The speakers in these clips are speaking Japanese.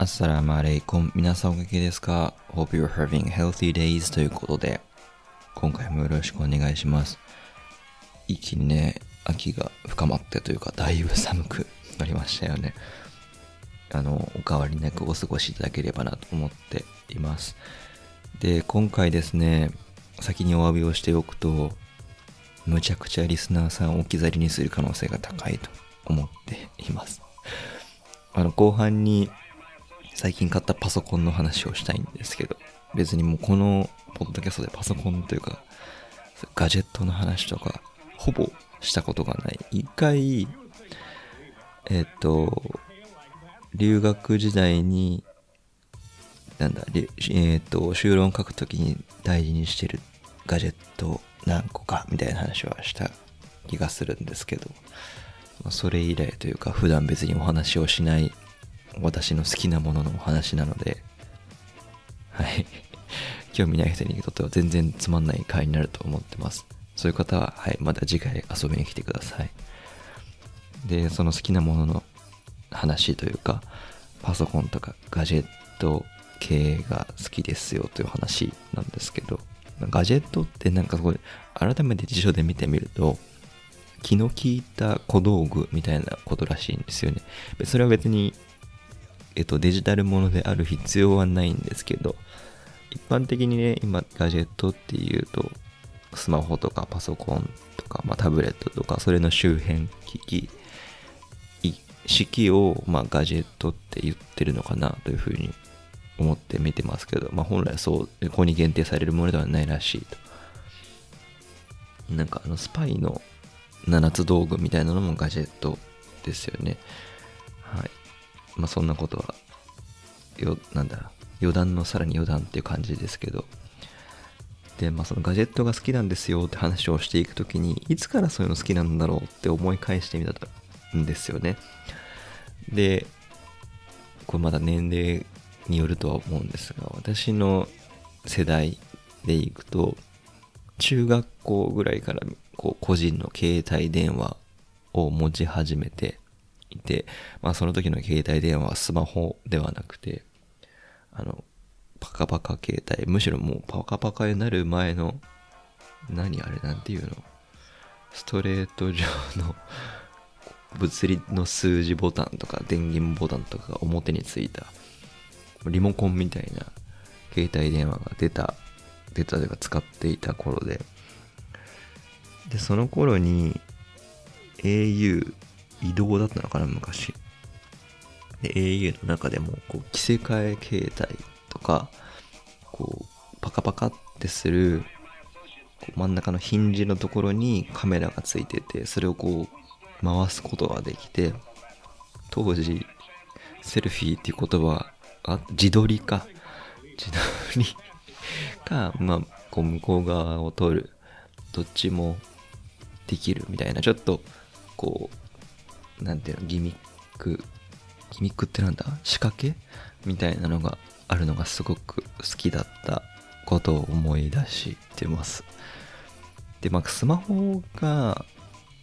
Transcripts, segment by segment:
アッサラマレイコン。皆さんおかげですか ?Hope you're having healthy days ということで、今回もよろしくお願いします。一気にね、秋が深まってというか、だいぶ寒くなりましたよね。あの、お変わりなくお過ごしいただければなと思っています。で、今回ですね、先にお詫びをしておくと、むちゃくちゃリスナーさんを置き去りにする可能性が高いと思っています。あの、後半に最近買ったパソコンの話をしたいんですけど、別にもうこのポッドキャストでパソコンというか、ガジェットの話とか、ほぼしたことがない。一回、えっ、と、留学時代に、なんだ、えっ、と、修論書くときに大事にしてるガジェット何個かみたいな話はした気がするんですけど、それ以来というか普段別にお話をしない私の好きなもののお話なので、はい。興味ない人にとっては全然つまんない回になると思ってます。そういう方は、はい、また次回遊びに来てください。で、その好きなものの話というか、パソコンとかガジェット系が好きですよという話なんですけど、ガジェットってなんかすごい、改めて辞書で見てみると、気の利いた小道具みたいなことらしいんですよね。それは別に、えっと、デジタルものである必要はないんですけど、一般的にね、今、ガジェットっていうと、スマホとかパソコンとか、まあ、タブレットとか、それの周辺機器、式を、まあ、ガジェットって言ってるのかなというふうに思って見てますけど、まあ、本来そう、ここに限定されるものではないらしいと。なんかあの、スパイの7つ道具みたいなのもガジェットですよね。はい。まあ、そんなことは、よ、なんだ、余談のさらに余談っていう感じですけど。で、まあ、そのガジェットが好きなんですよって話をしていくときに、いつからそういうの好きなんだろうって思い返してみたんですよね。で、これまだ年齢によるとは思うんですが、私の世代でいくと、中学校ぐらいからこう個人の携帯電話を持ち始めていて、まあその時の携帯電話はスマホではなくて、あの、パカパカ携帯、むしろもうパカパカになる前の、何あれなんていうの？ストレート上の物理の数字ボタンとか電源ボタンとかが表についたリモコンみたいな携帯電話が出た、出たというか使っていた頃で、で、その頃に au 移動だったのかな、昔。で、au の中でも、こう、着せ替え携帯とか、こう、パカパカってする、こう真ん中のヒンジのところにカメラがついてて、それをこう、回すことができて、当時、セルフィーっていう言葉あ、自撮りか。自撮りか、まあ、こう向こう側を撮る。どっちもできるみたいな、ちょっと、こう、なんていうの、ギミック、ギミックってなんだ？仕掛けみたいなのがあるのがすごく好きだったことを思い出してます。で、まあ、スマホが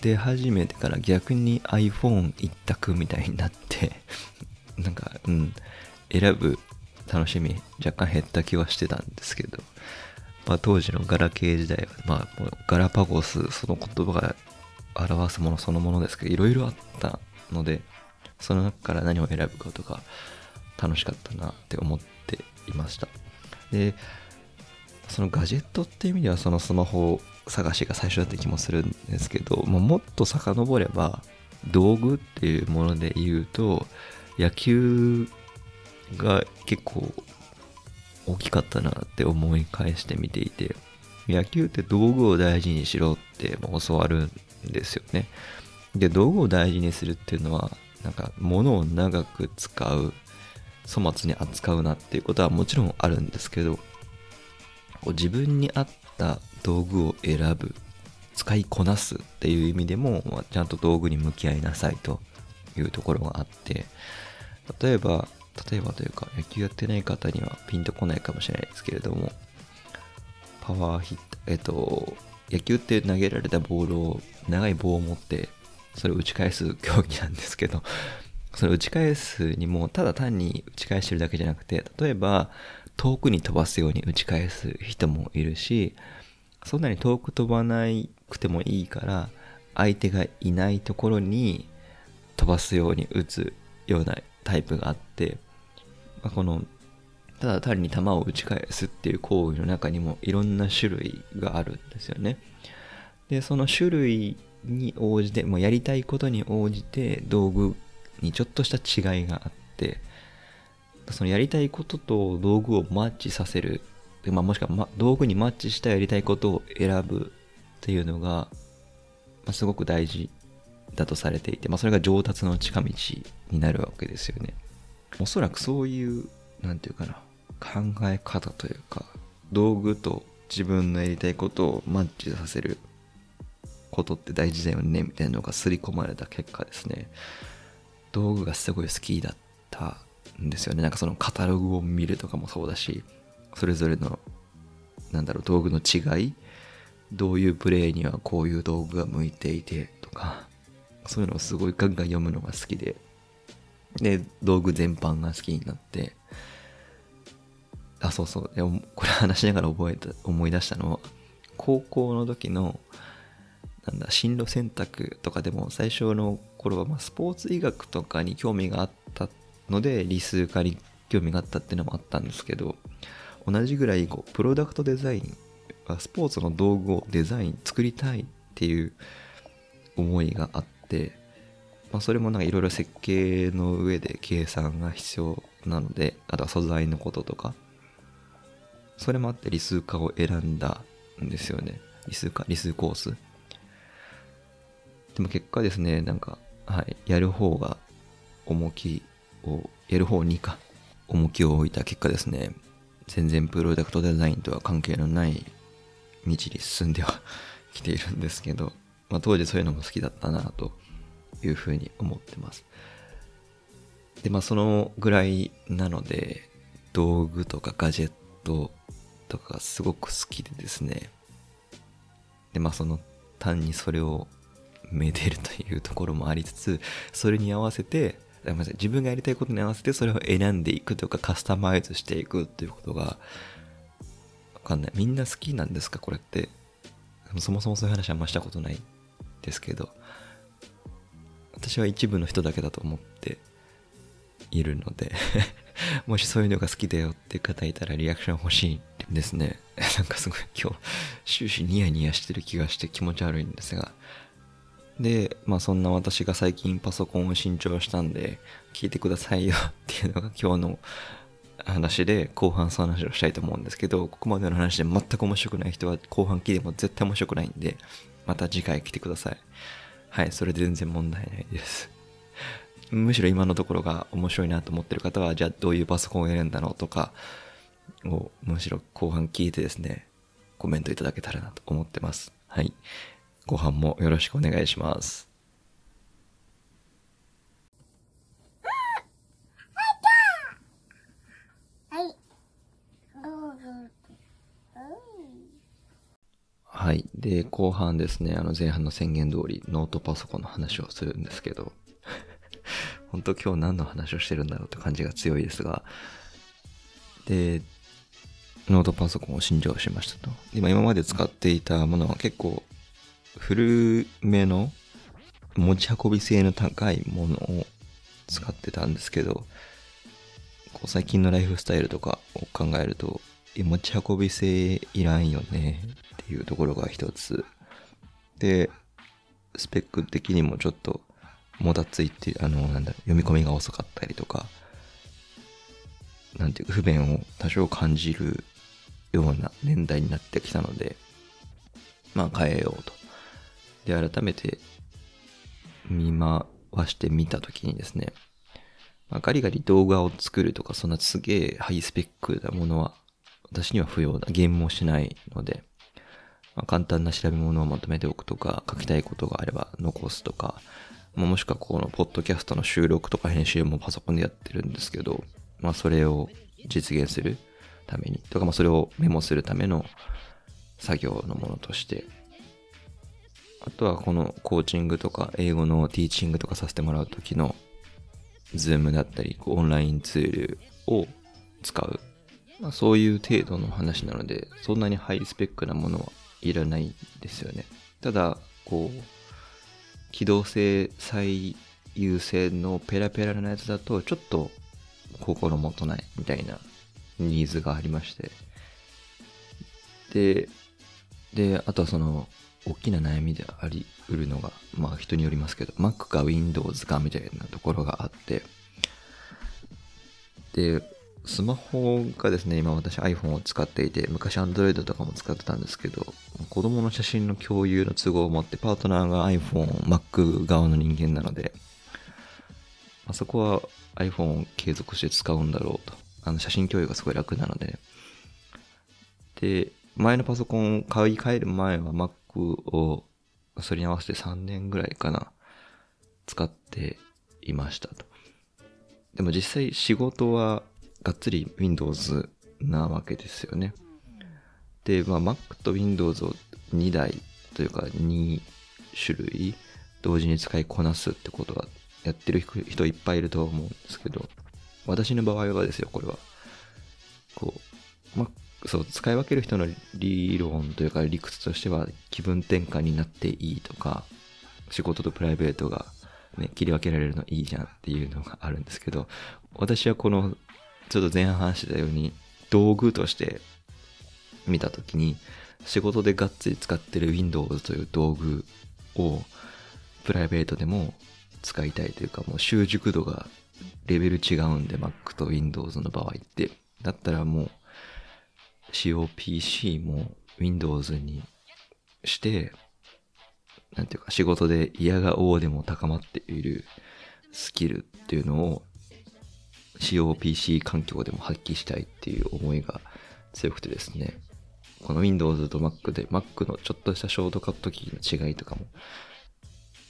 出始めてから逆に iPhone 一択みたいになって、なんか、うん、選ぶ楽しみ若干減った気はしてたんですけど、まあ、当時のガラケー時代は、まあ、ガラパゴスその言葉が表すものそのものですけどいろいろあったのでその中から何を選ぶかとか楽しかったなって思っていました。でそのガジェットっていう意味ではそのスマホ探しが最初だった気もするんですけどもうもっと遡れば道具っていうもので言うと野球が結構大きかったなって思い返してみていて野球って道具を大事にしろって教わるですよね。で道具を大事にするっていうのはなんか物を長く使う粗末に扱うなっていうことはもちろんあるんですけどこう自分に合った道具を選ぶ使いこなすっていう意味でも、ちゃんと道具に向き合いなさいというところがあって例えば例えばというか野球やってない方にはピンとこないかもしれないですけれどもパワーヒットえっと野球って投げられたボールを長い棒を持ってそれを打ち返す競技なんですけど それ打ち返すにも、ただ単に打ち返してるだけじゃなくて、例えば、遠くに飛ばすように打ち返す人もいるし、そんなに遠く飛ばなくてもいいから、相手がいないところに飛ばすように打つようなタイプがあって、まあ、この、ただ単に球を打ち返すっていう行為の中にもいろんな種類があるんですよね。で、その種類に応じて、もうやりたいことに応じて道具にちょっとした違いがあって、そのやりたいことと道具をマッチさせる、まあ、もしくは、ま、道具にマッチしたやりたいことを選ぶっていうのが、まあ、すごく大事だとされていて、まあ、それが上達の近道になるわけですよね。おそらくそういう、なんていうかな、考え方というか、道具と自分のやりたいことをマッチさせることって大事だよね、みたいなのが刷り込まれた結果ですね、道具がすごい好きだったんですよね。なんかそのカタログを見るとかもそうだし、それぞれの、なんだろう、道具の違い、どういうプレイにはこういう道具が向いていてとか、そういうのをすごいガンガン読むのが好きで、で、道具全般が好きになって、あ、そうそう。でもこれ話しながら覚えた、思い出したのは、高校の時の、なんだ、進路選択とかでも最初の頃は、まあ、スポーツ医学とかに興味があったので、理数科に興味があったっていうのもあったんですけど、同じぐらい、こう、プロダクトデザイン、スポーツの道具をデザイン、作りたいっていう思いがあって、まあ、それもなんかいろいろ設計の上で計算が必要なので、あとは素材のこととか、それもあって理数科を選んだんですよね。理数科、理数コース。でも結果ですね、なんか、はい、やる方が重きを、やる方にか、重きを置いた結果ですね、全然プロダクトデザインとは関係のない道に進んでは きているんですけど、まあ、当時そういうのも好きだったなというふうに思ってます。で、まあそのぐらいなので、道具とかガジェットとかがすごく好きでですね。で、まあその単にそれをめでるというところもありつつ、それに合わせて、ごめんなさい、自分がやりたいことに合わせてそれを選んでいくとかカスタマイズしていくっていうことが、わかんない。みんな好きなんですかこれって。そもそもそういう話はあんましたことないですけど、私は一部の人だけだと思っているので もしそういうのが好きだよって方いたらリアクション欲しいですね。なんかすごい今日終始ニヤニヤしてる気がして気持ち悪いんですが、で、まあそんな私が最近パソコンを新調したんで、聞いてくださいよっていうのが今日の話で、後半その話をしたいと思うんですけど、ここまでの話で全く面白くない人は後半聞いても絶対面白くないんで、また次回来てください。はい、それで全然問題ないです。むしろ今のところが面白いなと思ってる方は、じゃあどういうパソコンを選んだのとかを、むしろ後半聞いてですね、コメントいただけたらなと思ってます。はい。後半もよろしくお願いします。はい。で、後半ですね、あの前半の宣言通りノートパソコンの話をするんですけど、本当今日何の話をしてるんだろうって感じが強いですが、で、ノートパソコンを新調しましたと。今今まで使っていたものは結構古めの持ち運び性の高いものを使ってたんですけど、こう最近のライフスタイルとかを考えると、持ち運び性いらんよねっていうところが一つ。で、スペック的にもちょっともたついて、あの、なんだ、読み込みが遅かったりとか、なんていうか不便を多少感じるような年代になってきたので、まあ変えようとで、改めて見回してみたときにですね、まあ、ガリガリ動画を作るとか、そんなすげえハイスペックなものは、私には不要だ。ゲームもしないので、まあ、簡単な調べ物をまとめておくとか、書きたいことがあれば残すとか、もしくはこのポッドキャストの収録とか編集もパソコンでやってるんですけど、まあそれを実現するために、とかまあそれをメモするための作業のものとしてあとはこのコーチングとか英語のティーチングとかさせてもらう時の Zoom だったり、オンラインツールを使う。まあ、そういう程度の話なので、そんなにハイスペックなものはいらないですよね。ただ、こう、機動性最優先のペラペラなやつだと、ちょっと心もとないみたいなニーズがありまして。で、で、あとはその、大きな悩みでありうるのが、まあ人によりますけど、Mac か Windows かみたいなところがあって、で、スマホがですね、今私 iPhone を使っていて、昔 Android とかも使ってたんですけど、子供の写真の共有の都合を持ってパートナーが iPhone、Mac 側の人間なので、あそこは iPhone を継続して使うんだろうと。あの写真共有がすごい楽なので。で、前のパソコンを買い替える前は Mac をそれに合わせて3年ぐらいかな、使っていましたと。でも実際仕事はがっつり Windows なわけですよね。で、まあ Mac と Windows を2台というか2種類同時に使いこなすってことはやってる人いっぱいいると思うんですけど、私の場合はですよ、これは。こう、Mac そう、使い分ける人の理論というか理屈としては気分転換になっていいとか、仕事とプライベートがね、切り分けられるのいいじゃんっていうのがあるんですけど、私はこの、ちょっと前半話したように、道具として見たときに、仕事でがっつり使ってる Windows という道具をプライベートでも使いたいというか、もう習熟度がレベル違うんで、Mac と Windows の場合って。だったらもう使用 PC も Windows にして、なんていうか仕事で嫌が王でも高まっているスキルっていうのを使用 PC 環境でも発揮したいっていう思いが強くてですね。この Windows と Mac で Mac のちょっとしたショートカットキーの違いとかも、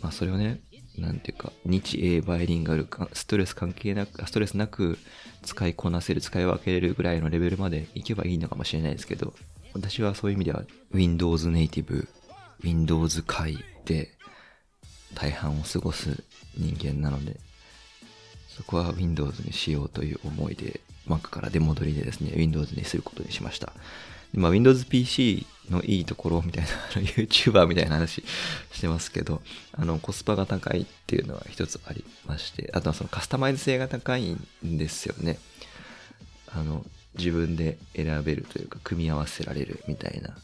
まあそれをね、なんていうか、日英バイリンガルか、ストレス関係なく、ストレスなく使いこなせる、使い分けれるぐらいのレベルまでいけばいいのかもしれないですけど、私はそういう意味では Windows ネイティブ、Windows 界で大半を過ごす人間なので、そこは Windows にしようという思いで、Mac から出戻りでですね、Windows にすることにしました。まあ、Windows PC のいいところみたいな、YouTuber みたいな話してますけど、あの、コスパが高いっていうのは一つありまして、あとはそのカスタマイズ性が高いんですよね。あの、自分で選べるというか、組み合わせられるみたいな。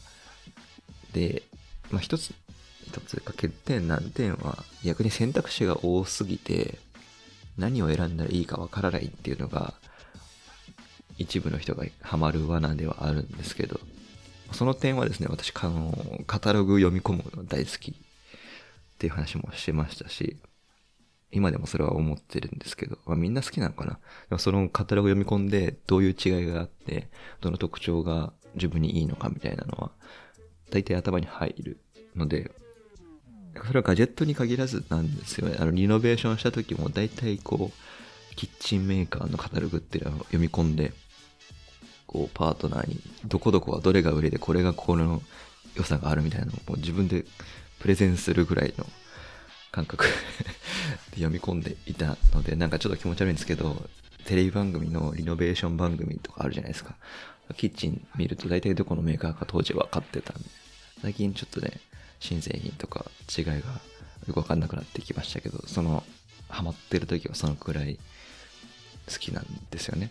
で、まあ一つ、一つか欠点難点は、逆に選択肢が多すぎて、何を選んだらいいかわからないっていうのが、一部の人がハマる罠ではあるんですけど、その点はですね、私、あの、カタログ読み込むの大好きっていう話もしてましたし、今でもそれは思ってるんですけど、まあ、みんな好きなのかな？でもそのカタログ読み込んでどういう違いがあって、どの特徴が自分にいいのかみたいなのは、大体頭に入るので、それはガジェットに限らずなんですよね。あの、リノベーションした時も大体こう、キッチンメーカーのカタログっていうのを読み込んで、こう、パートナーに、どこどこはどれが売れで、これがこの良さがあるみたいなのをもう自分でプレゼンするぐらいの感覚 で読み込んでいたので、なんかちょっと気持ち悪いんですけど、テレビ番組のリノベーション番組とかあるじゃないですか。キッチン見ると大体どこのメーカーか当時分かってたんで、最近ちょっとね、新製品とか違いがよくわかんなくなってきましたけど、その、ハマってる時はそのくらい好きなんですよね。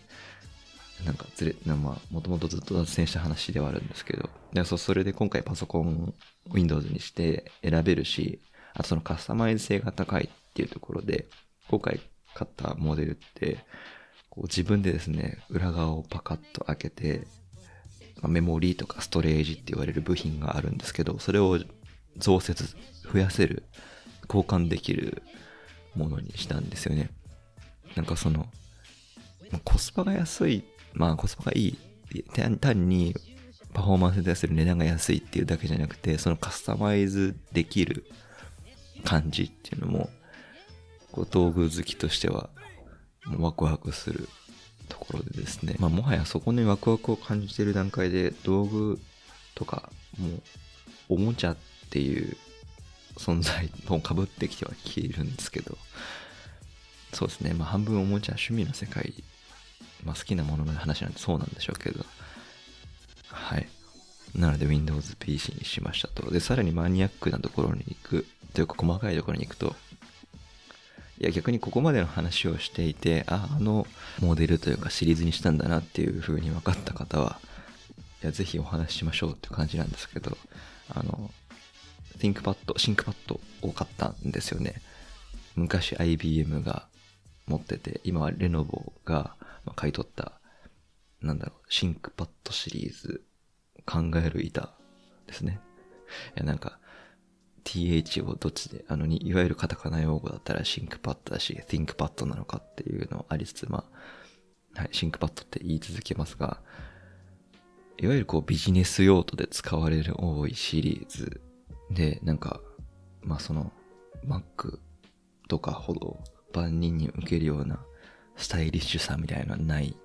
なんかずれ、まあ、もともとずっと脱線した話ではあるんですけど、でそそれで今回パソコン Windows にして選べるし、あとそのカスタマイズ性が高いっていうところで、今回買ったモデルって、こう自分でですね、裏側をパカッと開けて、メモリーとかストレージって言われる部品があるんですけど、それを増設、増やせる、交換できるものにしたんですよね。なんかその、コスパが安いまあコスパがいい。単にパフォーマンスに対する値段が安いっていうだけじゃなくて、そのカスタマイズできる感じっていうのも、こう道具好きとしてはワクワクするところでですね。まあもはやそこにワクワクを感じてる段階で道具とかもうおもちゃっていう存在も被ってきては消えるんですけど、そうですね。まあ半分おもちゃ趣味の世界、まあ好きなものの話なんでそうなんでしょうけど。はい。なので Windows PC にしましたと。で、さらにマニアックなところに行く、というか細かいところに行くと、いや逆にここまでの話をしていて、あ、あのモデルというかシリーズにしたんだなっていう風に分かった方は、いや、ぜひお話ししましょうって感じなんですけど、あの、ThinkPad、SyncPad を買ったんですよね。昔 IBM が持ってて、今はレノボが買い取った、なんだろう、SyncPad シリーズ、考える板ですね。いや、なんか、th をどっちで、あのに、いわゆるカタカナ用語だったら SyncPad だし、ThinkPad なのかっていうのありつつ、まあ、はい、SyncPad って言い続けますが、いわゆるこうビジネス用途で使われる多いシリーズで、なんか、まあその、Mac とかほど万人に受けるようなスタイリッシュさみたいなのはない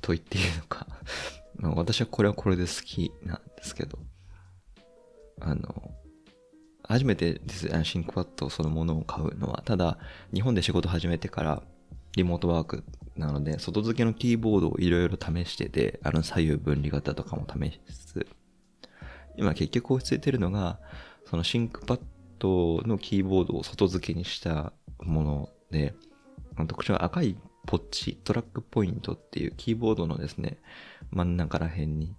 と言っていいのか。まあ私はこれはこれで好きなんですけど、あの、初めてです、シンクパッドそのものを買うのは、ただ、日本で仕事始めてから、リモートワークなので、外付けのキーボードをいろいろ試してて、あの左右分離型とかも試しつつ、今結局落ち着いてるのが、そのシンクパッドのキーボードを外付けにしたもので、特徴は赤いポッチ、トラックポイントっていうキーボードのですね、真ん中ら辺に、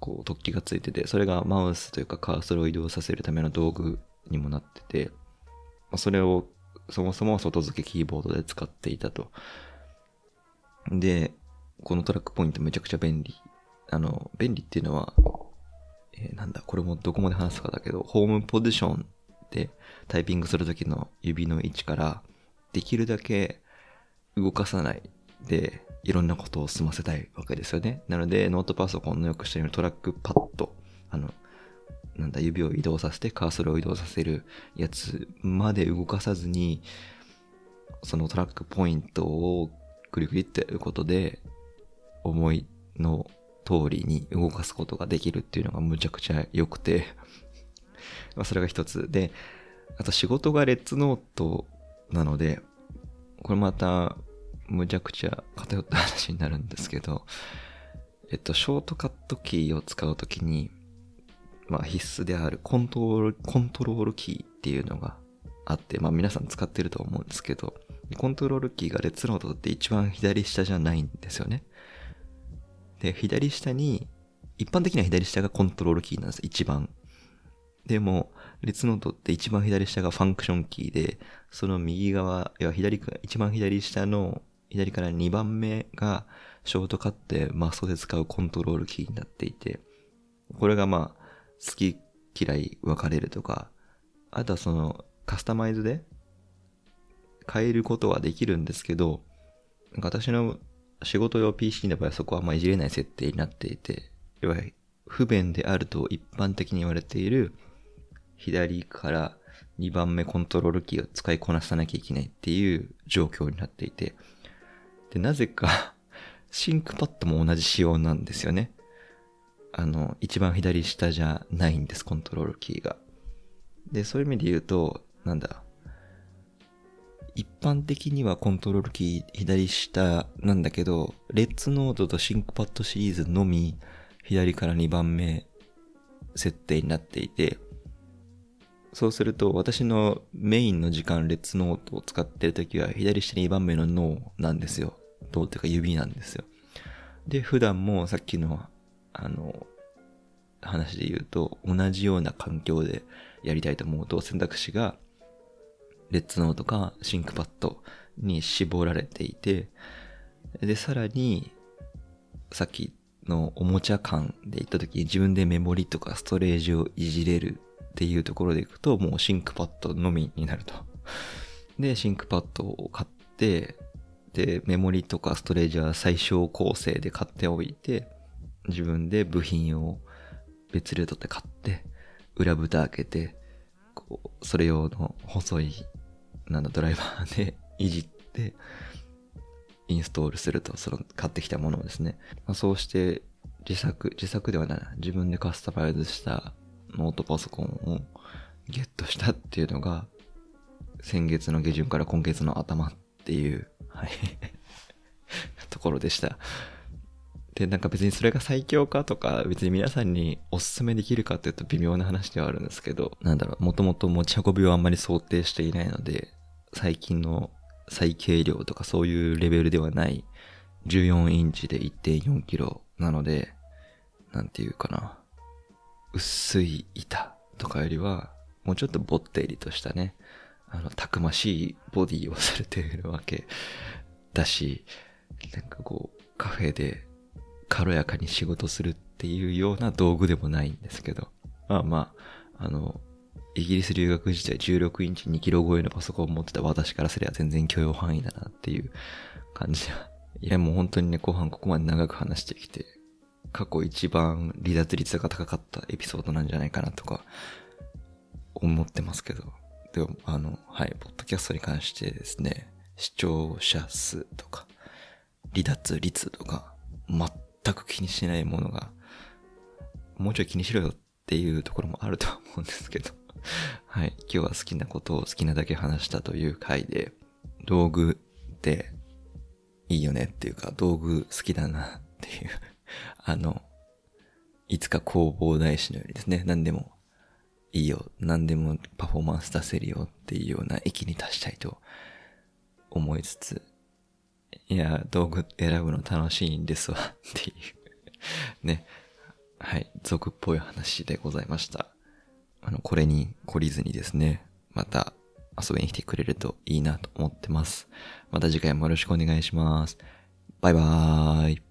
こう、突起がついてて、それがマウスというかカーソルを移動させるための道具にもなってて、それをそもそも外付けキーボードで使っていたと。で、このトラックポイントめちゃくちゃ便利。あの、便利っていうのは、えー、なんだ、これもどこまで話すかだけど、ホームポジションでタイピングするときの指の位置から、できるだけ動かさないで、いろんなことを済ませたいわけですよね。なので、ノートパソコンのよくしたようにトラックパッド、あの、なんだ、指を移動させてカーソルを移動させるやつまで動かさずに、そのトラックポイントをクリクリってやることで、思いの通りに動かすことができるっていうのがむちゃくちゃ良くて まそれが一つ。で、あと仕事がレッツノートなので、これまたむちゃくちゃ偏った話になるんですけど、えっと、ショートカットキーを使うときに、まあ必須であるコントロール、コントロールキーっていうのがあって、まあ皆さん使ってると思うんですけど、コントロールキーがレッツノートって一番左下じゃないんですよね。で、左下に、一般的には左下がコントロールキーなんです、一番。でも、レッツノートって一番左下がファンクションキーで、その右側、いや左か、一番左下の、左から2番目が、ショートカットでマストで使うコントロールキーになっていて、これがまあ、好き嫌い分かれるとか、あとはそのカスタマイズで変えることはできるんですけど、私の仕事用 PC の場合はそこはあんまいじれない設定になっていて、要は不便であると一般的に言われている左から2番目コントロールキーを使いこなさなきゃいけないっていう状況になっていて、で、なぜかシンクパッドも同じ仕様なんですよね。あの、一番左下じゃないんです、コントロールキーが。で、そういう意味で言うと、なんだ。一般的にはコントロールキー左下なんだけど、レッツノートとシンクパッドシリーズのみ左から2番目設定になっていて、そうすると私のメインの時間レッツノートを使ってるときは左下2番目の脳なんですよ。脳っていうか指なんですよ。で、普段もさっきのあの、話で言うと、同じような環境でやりたいと思うと、選択肢が、レッツノーとかシンクパッドに絞られていて、で、さらに、さっきのおもちゃ感で言った時に自分でメモリとかストレージをいじれるっていうところでいくと、もうシンクパッドのみになると。で、シンクパッドを買って、で、メモリとかストレージは最小構成で買っておいて、自分で部品を別ルートで買って、裏蓋開けて、こう、それ用の細い、なんだ、ドライバーでいじって、インストールすると、その買ってきたものをですね。まあ、そうして自作、自作ではない、自分でカスタマイズしたノートパソコンをゲットしたっていうのが、先月の下旬から今月の頭っていう、はい、ところでした。で、なんか別にそれが最強かとか、別に皆さんにおすすめできるかっていうと微妙な話ではあるんですけど、なんだろう、もともと持ち運びをあんまり想定していないので、最近の最軽量とかそういうレベルではない14インチで1.4キロなので、なんていうかな、薄い板とかよりは、もうちょっとぼってりとしたね、あの、たくましいボディをされているわけ。だし、なんかこう、カフェで軽やかに仕事するっていうような道具でもないんですけど、まあまあ、あの、イギリス留学時代16インチ2キロ超えのパソコンを持ってた私からすれば全然許容範囲だなっていう感じは。いやもう本当にね、後半ここまで長く話してきて、過去一番離脱率が高かったエピソードなんじゃないかなとか思ってますけど。でも、あの、はい、ポッドキャストに関してですね、視聴者数とか、離脱率とか、全く気にしないものが、もうちょい気にしろよっていうところもあるとは思うんですけど。はい。今日は好きなことを好きなだけ話したという回で、道具っていいよねっていうか、道具好きだなっていう あの、いつか工房大師のようにですね、何でもいいよ、何でもパフォーマンス出せるよっていうような域に達したいと思いつつ、いや、道具選ぶの楽しいんですわっていう ね。はい、俗っぽい話でございました。あの、これに懲りずにですね、また遊びに来てくれるといいなと思ってます。また次回もよろしくお願いします。バイバーイ。